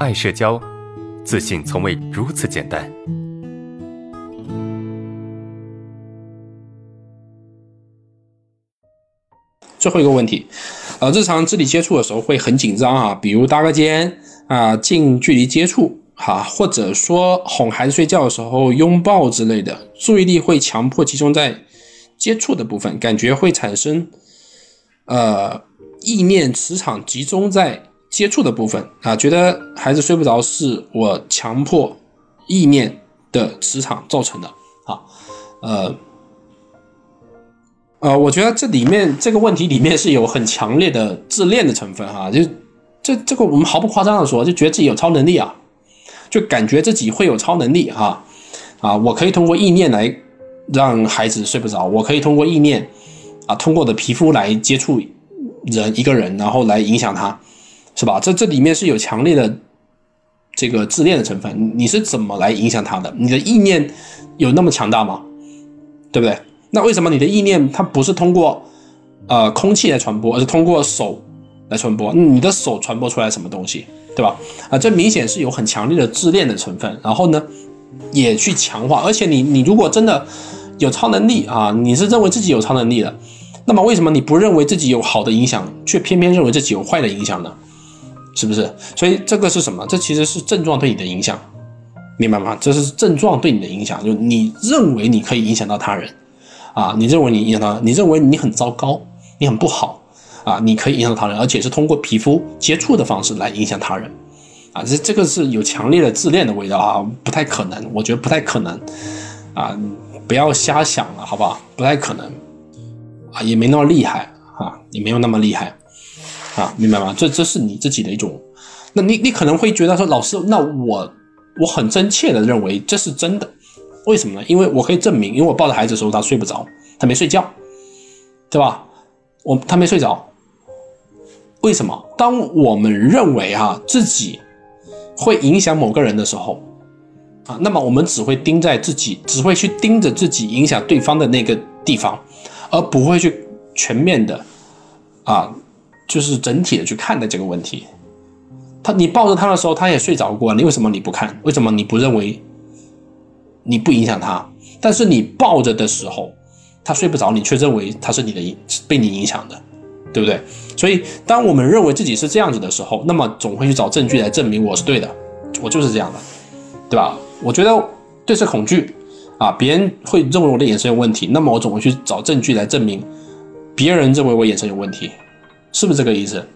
爱社交，自信从未如此简单。最后一个问题，呃，日常肢体接触的时候会很紧张啊，比如搭个肩啊，近距离接触哈，或者说哄孩子睡觉的时候拥抱之类的，注意力会强迫集中在接触的部分，感觉会产生呃意念磁场集中在接触的部分啊，觉得孩子睡不着是我强迫意念的磁场造成的啊，呃。呃，我觉得这里面这个问题里面是有很强烈的自恋的成分哈，就这这个我们毫不夸张的说，就觉得自己有超能力啊，就感觉自己会有超能力哈，啊，我可以通过意念来让孩子睡不着，我可以通过意念啊，通过我的皮肤来接触人一个人，然后来影响他，是吧？这这里面是有强烈的这个自恋的成分，你是怎么来影响他的？你的意念有那么强大吗？对不对？那为什么你的意念它不是通过，呃，空气来传播，而是通过手来传播？你的手传播出来什么东西，对吧？啊，这明显是有很强烈的自恋的成分。然后呢，也去强化。而且你你如果真的有超能力啊，你是认为自己有超能力的，那么为什么你不认为自己有好的影响，却偏偏认为自己有坏的影响呢？是不是？所以这个是什么？这其实是症状对你的影响，明白吗？这是症状对你的影响，就你认为你可以影响到他人。啊，你认为你影响到，你认为你很糟糕，你很不好，啊，你可以影响到他人，而且是通过皮肤接触的方式来影响他人，啊，这这个是有强烈的自恋的味道啊，不太可能，我觉得不太可能，啊，不要瞎想了，好不好？不太可能，啊，也没那么厉害，啊，也没有那么厉害，啊，明白吗？这这是你自己的一种，那你你可能会觉得说，老师，那我我很真切的认为这是真的。为什么呢？因为我可以证明，因为我抱着孩子的时候，他睡不着，他没睡觉，对吧？我他没睡着，为什么？当我们认为哈自己会影响某个人的时候，啊，那么我们只会盯在自己，只会去盯着自己影响对方的那个地方，而不会去全面的，啊，就是整体的去看待这个问题。他你抱着他的时候，他也睡着过，你为什么你不看？为什么你不认为？你不影响他，但是你抱着的时候，他睡不着，你却认为他是你的被你影响的，对不对？所以，当我们认为自己是这样子的时候，那么总会去找证据来证明我是对的，我就是这样的，对吧？我觉得对视恐惧啊，别人会认为我的眼神有问题，那么我总会去找证据来证明别人认为我眼神有问题，是不是这个意思？